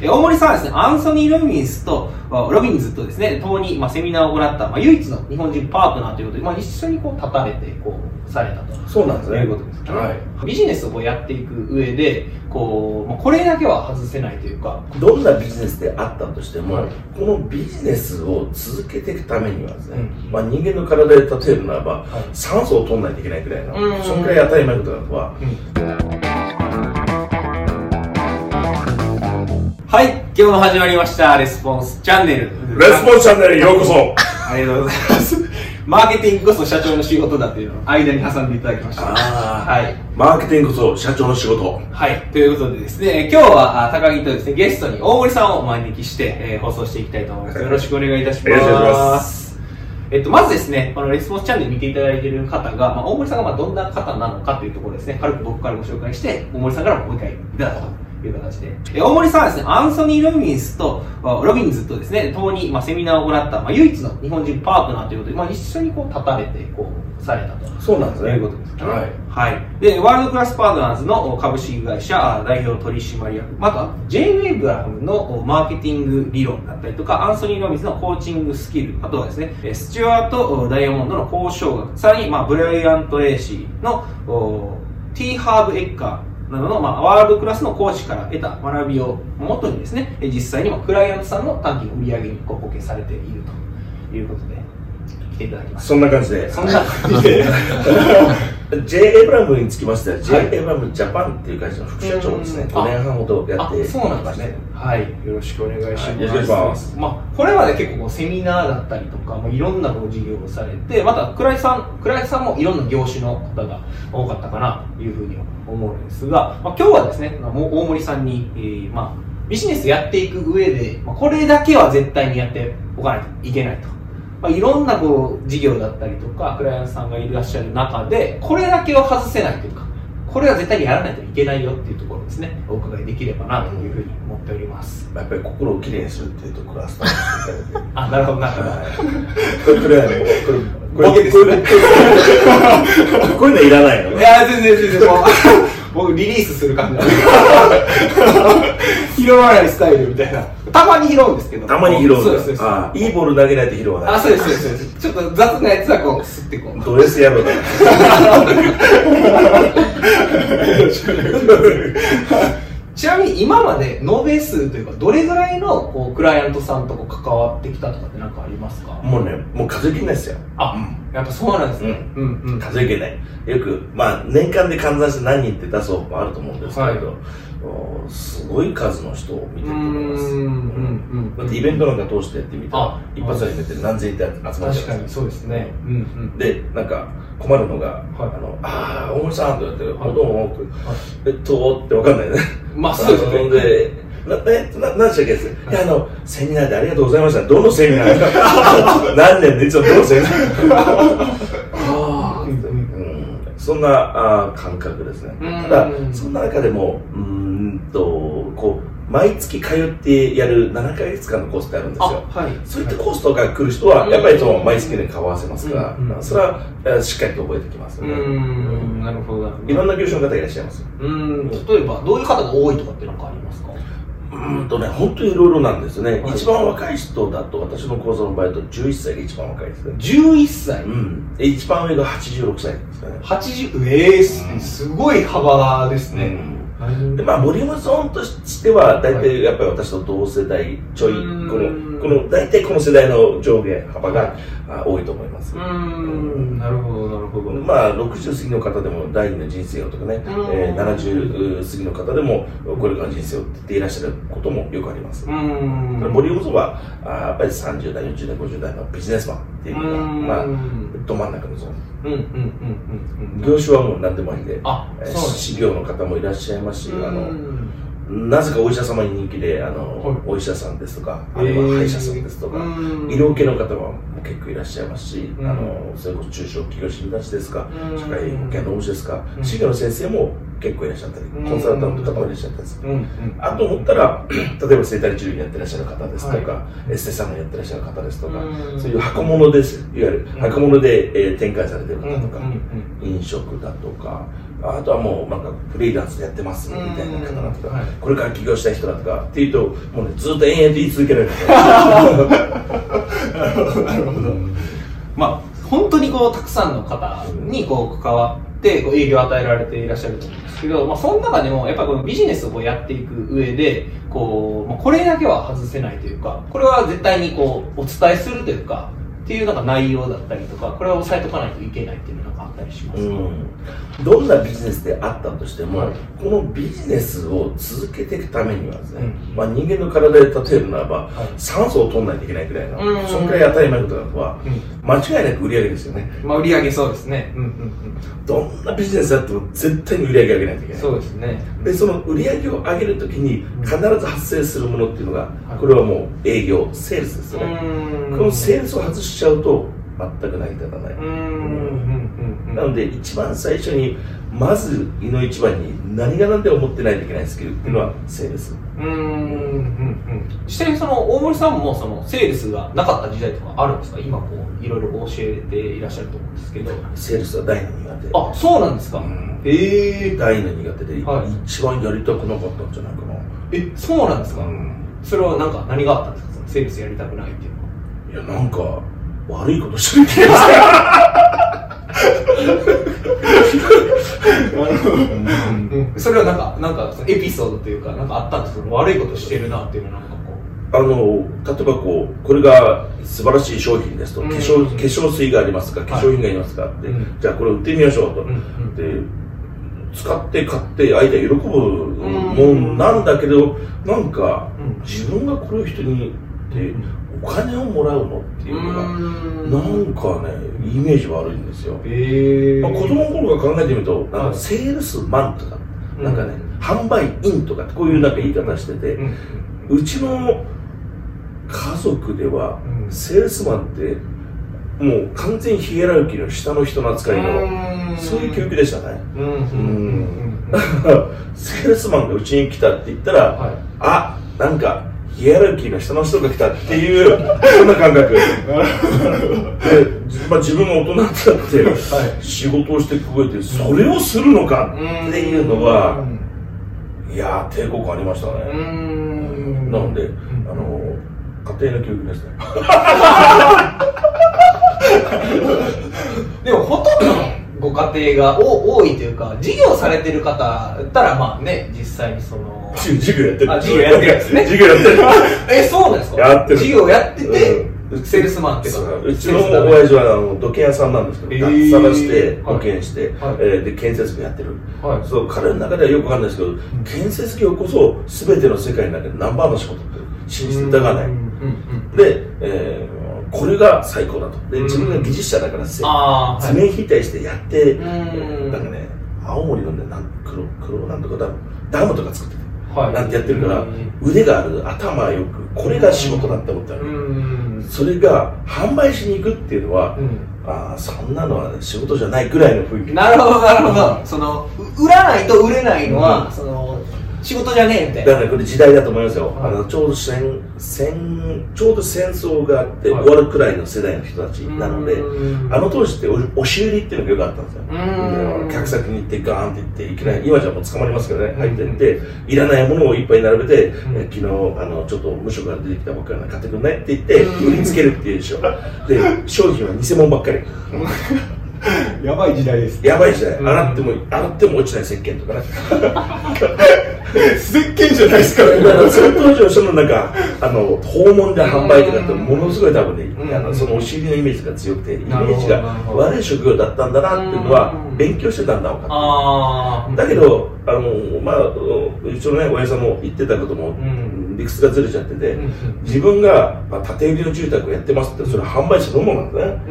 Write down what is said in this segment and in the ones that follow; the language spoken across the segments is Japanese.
え大森さんはですね、アンソニー・ロビンスと、あロビンズとですね、共に、まあ、セミナーを行った、まあ、唯一の日本人パートナーということで、まあ、一緒にこう立たれて、こう、されたと。そうなんですね。いうことですね。はい。ビジネスをこうやっていく上で、こう、まあ、これだけは外せないというか、どんなビジネスであったとしても、はい。このビジネスを続けていくためにはですね、うん。まあ、人間の体で例えるならば、はい。酸素を取らないといけないくらいの、うん。そのくらい当たり前のことなのは、はい、今日も始まりました、レスポンスチャンネル。レスポンスチャンネルへようこそありがとうございます。マーケティングこそ社長の仕事だっていうのを間に挟んでいただきました。はい。マーケティングこそ社長の仕事。はい。ということでですね、今日はあ高木とですね、ゲストに大森さんをお招きして、えー放送していきたいと思います。よろしくお願いいたします。よろしくお願いしますえっと、まずですね、このレスポンスチャンネル見ていただいている方が、まあ、大森さんがまあどんな方なのかというところですね、軽く僕からご紹介して、大森さんからももう一回いただこうという形で。え大森さんはですね、アンソニー・ロビンスと、あロビンズとですね、共にまあセミナーを行った、まあ、唯一の日本人パートナーということで、まあ、一緒にこう立たれて、こう、されたと。そうなんですね。ということですね。はい。はい。で、ワールドクラスパートナーズの株式会社あ代表取締役、また、ジェイ・ウェイブラムのおマーケティング理論だったりとか、アンソニー・ロビンズのコーチングスキル、あとはですね、えスチュワートおダイヤモンドの交渉学、さらに、まあ、ブライアント・レイシーのおティー・ハーブ・エッカーなどの、まあ、ワールドクラスの講師から得た学びをもとにですね、え実際にもクライアントさんの短期の売り上げにご貢献されているということで、来ていただきました。そんな感じで。そんな感じで。J. エブラムにつきましては、J. はいエブラムジャパンっていう会社の副社長をですね、うん5年半ほどやってあそうなんですね。はい。よろしくお願いします。はいよろしくお願いしますまあ、これまで結構セミナーだったりとか、まあ、いろんな事業をされて、また、倉井さん、倉井さんもいろんな業種の方が多かったかなというふうに思うんですが、まあ、今日はですね、大森さんに、えーまあ、ビジネスやっていく上で、まあ、これだけは絶対にやっておかないといけないと。まあ、いろんなこう事業だったりとか、クライアントさんがいらっしゃる中で、これだけは外せないというか、これは絶対にやらないといけないよっていうところをですね、お伺いできればなというふうに思っております。やっぱり心をきれいにするっていうところはスター。あ、なるほど、なるほど。はいこれ、これはね、これ、これ、こういうのいらないのね。いや、全然全然、もう、僕リリースする感じ拾わないスタイルみたいな。たまに拾うんですけど。たまに拾うんだそうです、そうです。ああいいボール投げないと拾わない。あ、そうです、そうですそうです。ちょっと雑なやつはこう、すってこう。ド S 野郎だ。ちなみに今まで延べ数というか、どれぐらいのこうクライアントさんとこう関わってきたとかって何かありますか？もうね、もう数えきれないですよ。あ、やっぱそうなんですね。うんうん。数えきれない。よく、まあ、年間で換算して何人って出す方法あると思うんですけれど、おすごい数の人を見てると思います。だってイベントなんか通してやってみたらあ、一発で見て何千人って集まっちゃうんですよ確かにそうですね。うんうん。で、なんか困るのが、はいあの、ああ、大森さんって言われて、はどうも、えっと、ってわかんないね。まあそうですよね。で、な、え、な、何でしたっけ？ですいや、あの、セミナーでありがとうございました。どのセミナー 何年でどのセミナーそんなあー感覚ですね。うんただ、そんな中でも、うーんと、こう、毎月通ってやる7ヶ月間のコースってあるんですよ。あ、はい。そういったコースとか来る人は、やっぱりその毎月で顔合わせますからうんうん、それはえーしっかりと覚えてきますうよね。ん、なるほど、なるほど。いろんな業種の方がいらっしゃいます。うん、例えば、どういう方が多いとかって何かありますか？うーんとね、本当にいろいろなんですね。はい一番若い人だと、私の講座の場合だと11歳が一番若いですね。11歳？うん。で一番上が86歳ですかね。80ええすすごい幅ですね、うんでまあ、ボリュームゾーンとしては、大体やっぱり私と同世代ちょい、うん。この、この、大体この世代の上下幅が、あ多いと思います。うーんなるほどなるほど。まあ、60過ぎの方でも第二の人生をとかね、うん。えー70過ぎの方でもこれからの人生をっていらっしゃることもよくあります。うーん。ボリュームゾはあーやっぱり30代、40代、50代のビジネスマンっていうのが、うん。まあ、ど真ん中のゾーン。うんうんうんうんうん。業種はもう何でもありで、あえーそうです資料の方もいらっしゃいますし、あの、うんなぜかお医者様に人気で、あの、はい。お医者さんですとか、あるいは歯医者さんですとか、うん。医療系の方は結構いらっしゃいますし、うん。あの、それこそ中小企業診断士ですか、うん。社会保険の医師ですか、うん。資料の先生も結構いらっしゃったり、うん。コンサルタントの方もいらっしゃったりでする。あと思ったら、例えば生体治療やってらっしゃる方ですとか、はエステサロンやってらっしゃる方ですとか、うん。そういう箱物です。いわゆるうん。箱物で、えー展開されてる方とか、飲食だとか、あとはもうなんかフリーランスでやってますみたいな方だとか、はい。これから起業したい人だとかっていうともうねずっと延々と言い続けられる なるほど。まあ、本当にこう、たくさんの方にこう、関わって、こう、営業を与えられていらっしゃると思うんですけど、まあ、その中でも、やっぱりこのビジネスをこうやっていく上で、こう、まあ、これだけは外せないというか、これは絶対にこう、お伝えするというか、っていうなんか内容だったりとか、これは押さえとかないといけないっていうのがなんかあったりします。か、うんどんなビジネスであったとしても、はい。このビジネスを続けていくためにはですね、うん。まあ、人間の体で例えるならば、はい。酸素を取らないといけないぐらいの、うん。そのくらい当たり前のことなのは、う間違いなく売り上げですよね。まあ、売り上げそうですね。うんうんどんなビジネスだっても絶対に売り上げ上げないといけうん。ない。そうですね。でその売り上げを上げるときに必ず発生するものっていうのが、はい。これはもう営業セールスですよね、ん。このセールスを外しちゃうと全く成り立たない、うん。うん。うん。なので一番最初にまず胃の一番に何が何でも持ってないといけないスキルっていうのはセールス、うん。うん。うん。うん。実際にその大森さん。もそのセールスがなかった時代とかあるん。ですか今こういろいろ教えていらっしゃると思うん。ですけどセールスは大の苦手あそうなん。ですか、うん。へえ大の苦手で、はい一番やりたくなかったん。じゃないかな、えそうなん。ですか、うん。それはなん。か何があったん。ですかセールスやりたくないっていうのはいやなん。か悪いことしてる気がうん、それはなんかなんかエピソードというかなんかあったんですけど悪いことしてるなっていうのはなんかこあの例えばこうこれが素晴らしい商品ですと、うん。化粧化粧水がありますか？はい。化粧品がありますか？って、うん。じゃあこれ売ってみましょうと、う、うん。うん、で使って買って相手が喜ぶもんなんだけど、なんかうん。自分がこれを人にでお金をもらうのっていうのが、ん。なんかねイメージ悪いんですよ、へえまあ、子供の頃から考えてみるとなんはい。かセールスマンとか、うん。なんかね販売員とかこういうなんか言い方してて、うん。うちの家族では、うん。セールスマンってもう完全ヒエラルキーの下の人の扱いの、うん。そういう教育でしたね。うん。セールスマンがうちに来たって言ったら、はい。あなんかヒエラルキーの下の人が来たっていうそんな感覚。で、まあ、自分が大人になって、はい。仕事をしてくれてそれをするのかっていうのは、いやー抵抗感ありましたうね、ん。なので、ん。あの家庭の教育ですね ご家庭がお多いというか事業されてる方だったらまあね実際にその授業やってる。あ授業やってるんですね。授業やってる。えそうなんですか？やってる。事業やってて、うん。セールスマンっていう。かうちの親父はあの土建屋さんなんですけど、えー探してはい土建して、はい。えーで建設業やってる、はい。そう彼の中ではよくわかんないですけど、建設業こそ全ての世界の中でナンバーワンの仕事って信じて疑わない、うん。うん。うん。で、えーこれが最高だと。でうん。自分が技術者だからせああ図面引退してやって、ん。なんかね青森のねなん黒黒なんとかダムダムとか作ってて、はい。なんてやってるから、うん。腕がある頭よくこれが仕事だって思ったん。それが販売しに行くっていうのは、うん。ああそんなのは、ね、仕事じゃないぐらいの雰囲気。なるほどなるほど。そのう売らないと売れないのは、その仕事じゃねえみたいなだからこれ時代だと思いますよ、はいあのちょうど戦戦ちょうど戦争があってはい。終わるくらいの世代の人たちなので、うん。あの当時って押押し売りっていうのがよくあったんですよ、客先に行ってガーンって行っていきなり今じゃもう捕まりますけどねうん入ってっていらないものをいっぱい並べて、ん。え昨日あのちょっと無職が出てきたばっかりなの買ってくんないって言ってうん。売りつけるっていうでしょ。で商品は偽物ばっかり。やばい時代です。やばい時代。うん。洗っても洗っても落ちない石鹸とかね 石鹸じゃないですかだからその当時の人のなんかあの訪問で販売とかってものすごい多分ね、うんあのそのお尻のイメージが強くてイメージが悪い職業だったんだなっていうのはうん。勉強してたんだ分かっああただけどあのまあうちのね親父さんも言ってたことも、ん。理屈がずれちゃってて、うん。自分が、まあ、建て売りの住宅をやってますってそれ販売そのものなんだね、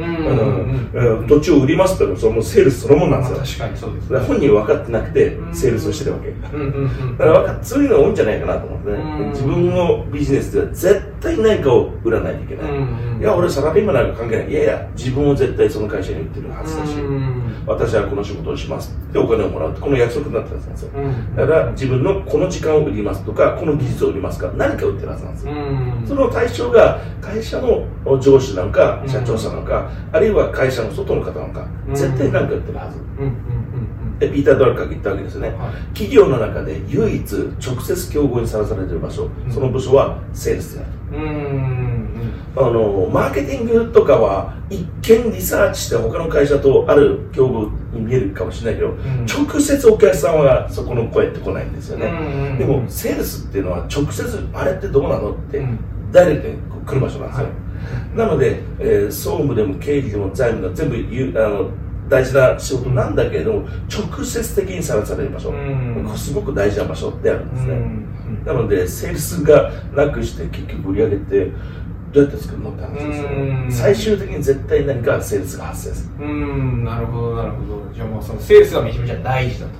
うん。土地を売りますってのはそれもうセールスそのものなんですよ。確かにそうですだから本人は分かってなくてうん。セールスをしてるわけ、うんうんからそういうのが多いんじゃないかなと思ってね、うん。自分のビジネスでは絶対何かを売らないといけない、うん。いや俺サラリーマンなんか関係ない。いやいや自分を絶対その会社に売ってるはずだし、うん。私はこの仕事をしますってお金をもらうってこの約束になってるはずなんですよ、うん。だから自分のこの時間を売りますとかこの技術を売りますか何か売ってるはずなんですよ、うん。その対象が会社の上司なのかうん。社長さんなのか、あるいは会社の外の方なのか、うん。絶対何か売ってるはず、ピーター・ドラッカーが言ったわけですよね、はい。企業の中で唯一直接競合にさらされている場所、うん。その部署はセールスである。あのマーケティングとかは一見リサーチして他の会社とある競合に見えるかもしれないけど、ん。直接お客さんはそこの声って来ないんですよね、うんでもセールスっていうのは直接あれってどうなのって、うん。ダイレクトにこう来る場所なんですよ、はい。なので、えー総務でも経理でも財務でも全部言うあの大事な仕事なんだけれども、直接的にさらされる場所、うん。すごく大事な場所であるんですね、うん。なのでセールスがなくして結局売り上げってどうやって作るのって話ですよね。うん。最終的に絶対何かセールスが発生する。うーん。なるほどなるほど。じゃあもうそのセールスがめちゃめちゃ大事だと。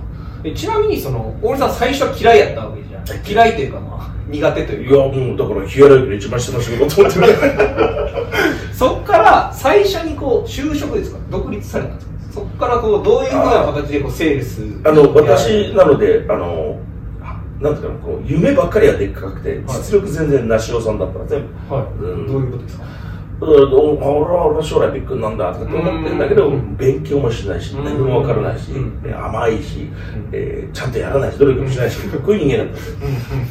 でちなみにその大森さん最初は嫌いやったわけじゃん。嫌いというかまあ苦手というかいやもうだからヒアラルキーの一番下の仕事と思ってる。そっから最初にこう就職ですか？独立されたんですか？そっからこうどういうふうな形でこうセールスあの私なのであのなんていうかなこう夢ばっかりはでっかくて実力全然なしおさんだったら全部はい、うん。どういうことですか？うん俺は俺は将来ビッグになんだとかって思ってるんだけどうん。勉強もしないしうん。何もわからないし甘いしん。えーちゃんとやらないし努力もしないしこういう人間なんですよ。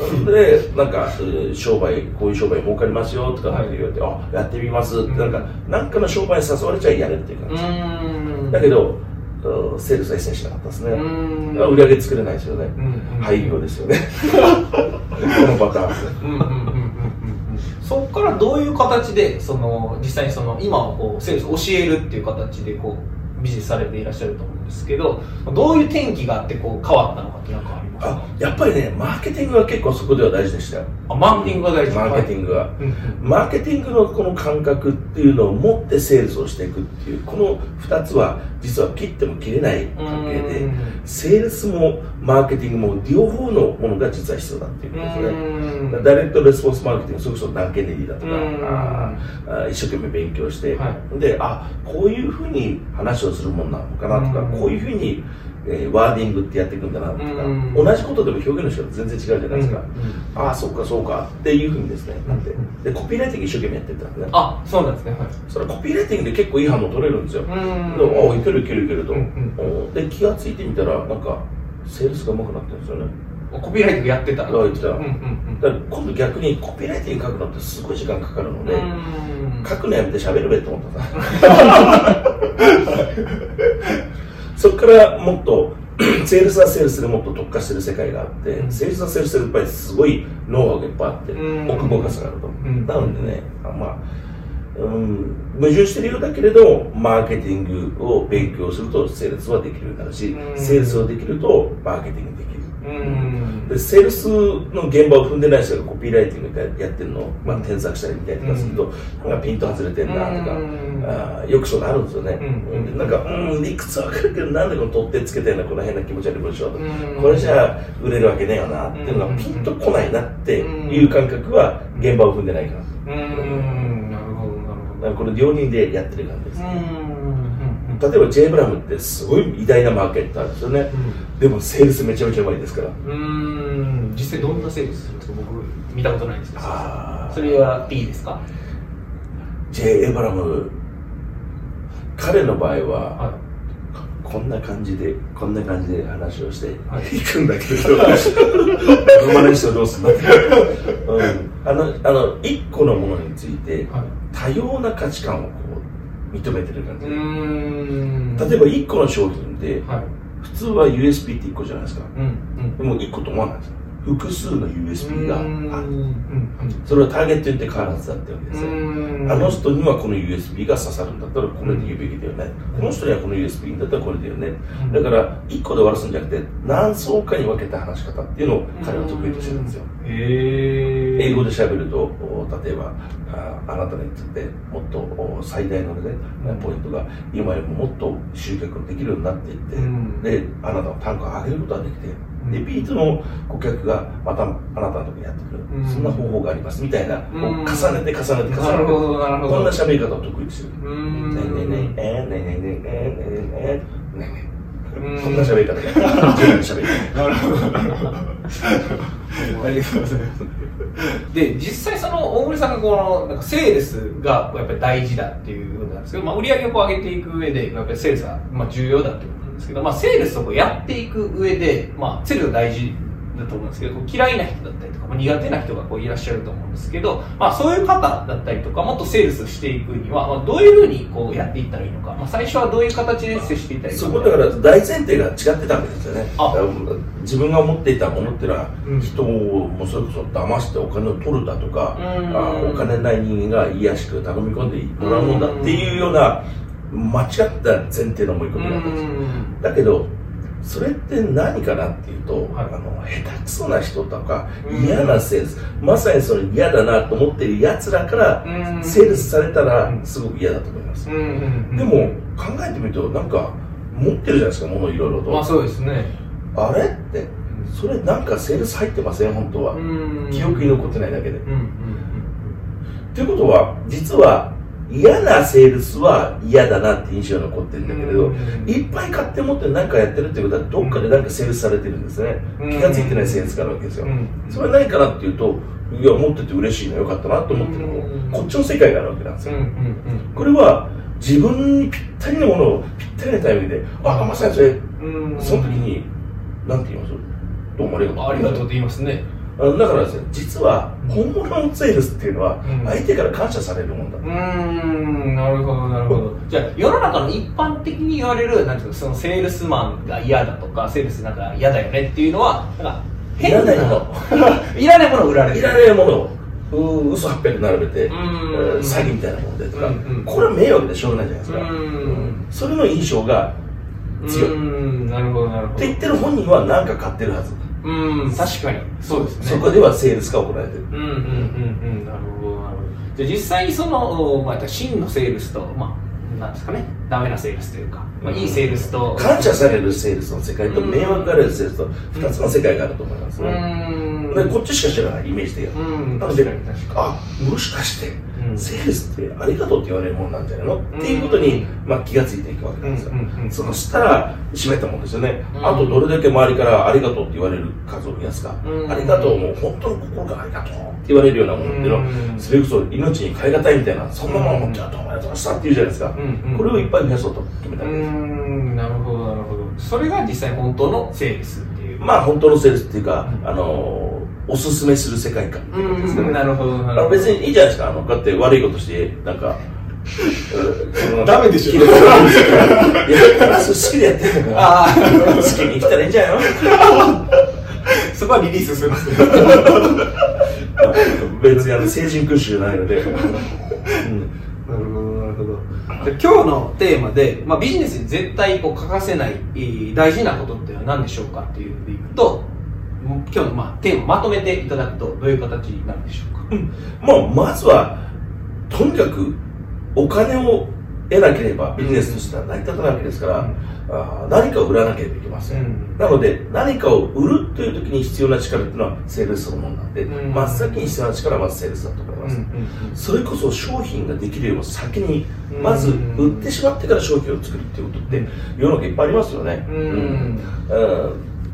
うん。でなんかえー商売こういう商売儲かりますよとかって言われて、あやってみますってうん。なんかなんかの商売に誘われちゃやるっていうう感じ、だけどうんセールスは一切しなかったですね、売り上げ作れないですよね、うん。廃業ですよね。このパターン。ですねそこからどういう形でその実際にその今をこうセールス教えるっていう形でこうビジネスされていらっしゃると思う？ですけどどういう転機があってこう変わったのかって何かあります？かあやっぱりねマーケティングは結構そこでは大事でしたよ。あマーケティングが大事。マーケティングは、マーケティングのこの感覚っていうのを持ってセールスをしていくっていうこの2つは実は切っても切れない関係でうんセールスもマーケティングも両方のものが実は必要だっていうことですね。うんダイレクトレスポンスマーケティングそれこそダン・ケネディだとかうんあ一生懸命勉強して、はであこういうふうに話をするもんなのかなとか、うんこういうふうに、えーワーディングってやっていくんだなとか、うん同じことでも表現の仕方全然違うじゃないですか、うんああそうかそうかっていうふうにですねなって。うんでコピーライティング一生懸命やってたんでね。あそうなんですね。はい。それコピーライティングで結構いい反応取れるんですよ、うんでああいけるいけるいけると、うんうん。おで気がついてみたらなんかセールスが上手くなってるんですよね。コピーライティングやってたらあ言ってた。うんうんうん。だから今度逆にコピーライティング書くのってすごい時間かかるので、うん。書くのやめて喋るべって思ったさ そこからもっと セールスはセールスでもっと特化してる世界があって、うん。セールスはセールスでやっぱりすごいノウハウがいっぱいあって、うん。奥深さがあると、ん。なのでねあまあうん矛盾してるようだけれどマーケティングを勉強するとセールスはできるようになるし、うん。セールスをできるとマーケティングできる、うんでセールスの現場を踏んでない人がコピーライティングでやってるのを、まあ、添削したりみたいとかすると、なん。かピント外れてんなとか、うん。あーよくそうなるんですよね、うん。でなんかうん理屈わかるけどなんでこの取ってつけてんのこの変な気持ち悪い文章とか、うん。これじゃあ売れるわけねえよなっていうのがピンとこないなっていう感覚は現場を踏んでないから、うん。なるほどなるほどこれ両人でやってる感じです、うん。例えば J ブラムってすごい偉大なマーケッターですよね、でもセールスめちゃめちゃうまいですから。うん。実際どんなセールスするんですか？僕見たことないんですけど。それは P ですか？J・ エブラム。彼の場合ははこんな感じでこんな感じで話をしてはい。いくんだけど。生まれ人どうすんだって、うん、あのあの一個のものについていはい。多様な価値観をこう認めてる感じ、ん。例えば一個の商品ではい普通は USB って一個じゃないですか。うんでも一個と思わないんです。よ複数の USB があるうんそれはターゲットによって変わらずだってわけですよ。うん。あの人にはこの USB が刺さるんだったらこれで言うべきだよね、この人にはこの USB だったらこれだよね、うん。だから1個で終わらすんじゃなくて何層かに分けた話し方っていうのを彼は得意としてるんですよ、英語で喋るとお例えばああなたにとってもっとお最大の、ね、ポイントが今よりももっと集客できるようになっていって、うん。であなたの単価を上げることができて、ん。リピートの顧客がまたあなたのところにやってくる、うん。そんな方法があります。みたいな、重ねて重ねて重ねて。こんな喋り方を得意でする。うねねえねえねえねえねえねえねえねえねうんえこんな喋り方で、自分で喋り方。なるほどなるほどありがとうございます。で実際その大森さんがこのなんかセールスがやっぱり大事だっていうことなんですけど、まあ、売り上げをこう上げていく上でやっぱりセールスはまあ重要だっていうことなんですけど、まあ、セールスをこうやっていく上で、まあ、セールスが大事だと思うんですけど、嫌いな人だったりとか、まあ、苦手な人がこういらっしゃると思うんですけど、まあ、そういう方だったりとか、もっとセールスしていくには、まあ、どういうふうにこうやっていったらいいのか、まあ、最初はどういう形で接していったらいいのか。そこだから大前提が違ってたわけですよね。あ。自分が思っていたものっていうのは、うん。人をもうそれこそ騙してお金を取るだとか、うん。あお金ない人間が癒しく頼み込んでもらうもんだっていうような間違った前提の思い込みなんですだけどそれって何かなっていうと、はい。あの下手くそな人とかうん。嫌なセールス、まさにその嫌だなと思ってるやつらからうん。セールスされたらうん。すごく嫌だと思います、うんうんうん。でも考えてみるとなんか持ってるじゃないですか物いろいろと、まあそうですね。あれってそれなんかセールス入ってません？本当は、うん。記憶に残ってないだけで、うんうんということは実は嫌なセールスは嫌だなって印象が残ってるんだけれど、うん。いっぱい買って持って何かやってるってことはどっかで何かセールスされてるんですね、うん。気がついてないセールスがあるわけですよ、それは何かなっていうといや持ってて嬉しいのよかったなと思ってるのも、うん。こっちの世界があるわけなんですよ、これは自分にぴったりのものをぴったりなタイミングであまさにそれうん。その時に何て言います？どうもありがとう。ありがとうって言いますね。だからですね実は本物のセールスっていうのはうん。相手から感謝されるもんだ、うーん、なるほど、なるほど。じゃあ、世の中の一般的に言われる、なんていうの、そのセールスマンが嫌だとか、セールスなんか嫌だよねっていうのは、なんか、いらないもの。いらないものを売られている。らないものをう嘘800並べて、詐欺みたいなもんでとか、うんうん。これは迷惑でしょうがないじゃないですか、うん。うんそれの印象が強い、うーん、なるほど、なるほど。って言ってる本人は何か買ってるはず、うん、確かに。そうですね。そこではセールスが行われてる。うんうんうんうんなるほどなるほど。じゃあ実際にその、まあ、真のセールスとまあなんですかね。ダメなセールスというか、まあ、いいセールスと。感謝されるセールスの世界と迷惑がられるセールスと2つの世界があると思いますうね、ーん。でこっちしか知らないイメージ的にうんなのあもしかしてうんセールスってありがとうって言われるもんなんじゃないの？っていうことに、まあ、気がついていくわけなんですよ、うんうんうん。そしたら閉めたもんですよね、うんあとどれだけ周りからありがとうって言われる数を増やすか、うんありがとうもう本当の心からありがとうって言われるようなものっていうのは、うん。それこそ命に変え難いみたいなそんなもの持ってあどうもありがとうございましたって言うじゃないですか、うんうんこれをいっぱい増やそうと決めたうわけです、なるほどなるほど。それが実際本当のセールスっていう。まあ本当のセールスっていうか、うん。あのおすすめする世界観っていうことですかね。うんなるほどなあるほど。の別にいいじゃないですかあのだって悪いことしてなんかうん ダメでしょ。いや好きでやってるからああ。好きに生きたらいいんじゃないの？そこはリリースするんですね別にあの成人君主じゃないので、うん。なるほど、なるほど。で今日のテーマで、まあ、ビジネスに絶対こう欠かせない、えー大事なことっていうのは何でしょうかっていうのでいくと、今日の、まあ、テーマまとめていただくとどういう形になるでしょうか？もうまずはとにかくお金を得なければビジネスとしては成り立たないわけですから、うん。あー何かを売らなければいけません、うん。なので何かを売るという時に必要な力っていうのはセールスそのものなんで、うん。真っ先に必要な力はまずセールスだと思います、それこそ商品ができるよりも先にうん。まず売ってしまってから商品を作るっていうことって世の中いっぱいありますよね、うん。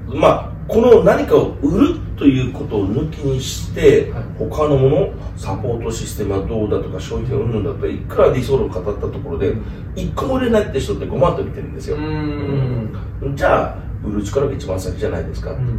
うん。まあこの何かを売るということを抜きにして、はい。他のものサポートシステムはどうだとか商品を売るんだとかいくら理想論を語ったところで一個も売れないって人って5万と見てるんですよ、うん。うん。じゃあ売る力が一番先じゃないですか、うん。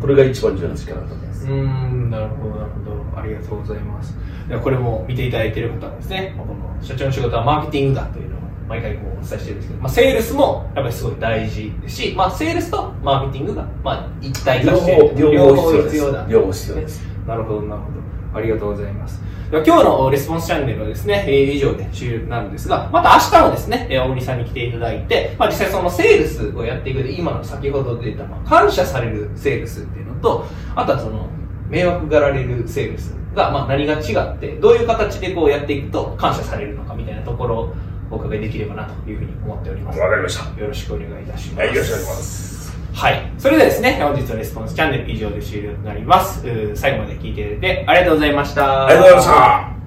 これが一番重要な力だと思います、うん。なるほど、なるほど。ありがとうございます。ではこれも見ていただいている方はですね、この社長の仕事はマーケティングだという毎回こうお伝えしてるんですけど、まあ、セールスもやっぱりすごい大事ですし、まあ、セールスとマーケティングが、まあ、一体化して両方両方必要だ。両方必要ですなるほど、なるほど。ありがとうございます。今日のレスポンスチャンネルはですね、えー以上で終了になるんですが、また明日もですね、えー大西さんに来ていただいて、まあ、実際そのセールスをやっていく上で、今の先ほど出た、まあ、感謝されるセールスっていうのと、あとはその、迷惑がられるセールスが、まあ、何が違って、どういう形でこうやっていくと感謝されるのかみたいなところをお伺いできればなというふうに思っております。わかりましたよろしくお願いいたします。はいよろしくお願いしますはい。それではですね、本日のレスポンスチャンネル以上で終了となります。最後まで聞いていただいてありがとうございました。ありがとうございました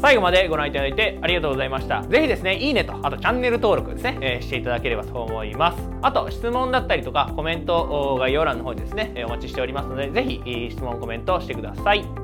最後までご覧いただいてありがとうございました。ぜひですね、いいねと、あとチャンネル登録ですね、えーしていただければと思います。あと、質問だったりとか、コメントお概要欄の方にですね、えーお待ちしておりますので、ぜひ、えー質問、コメントしてください。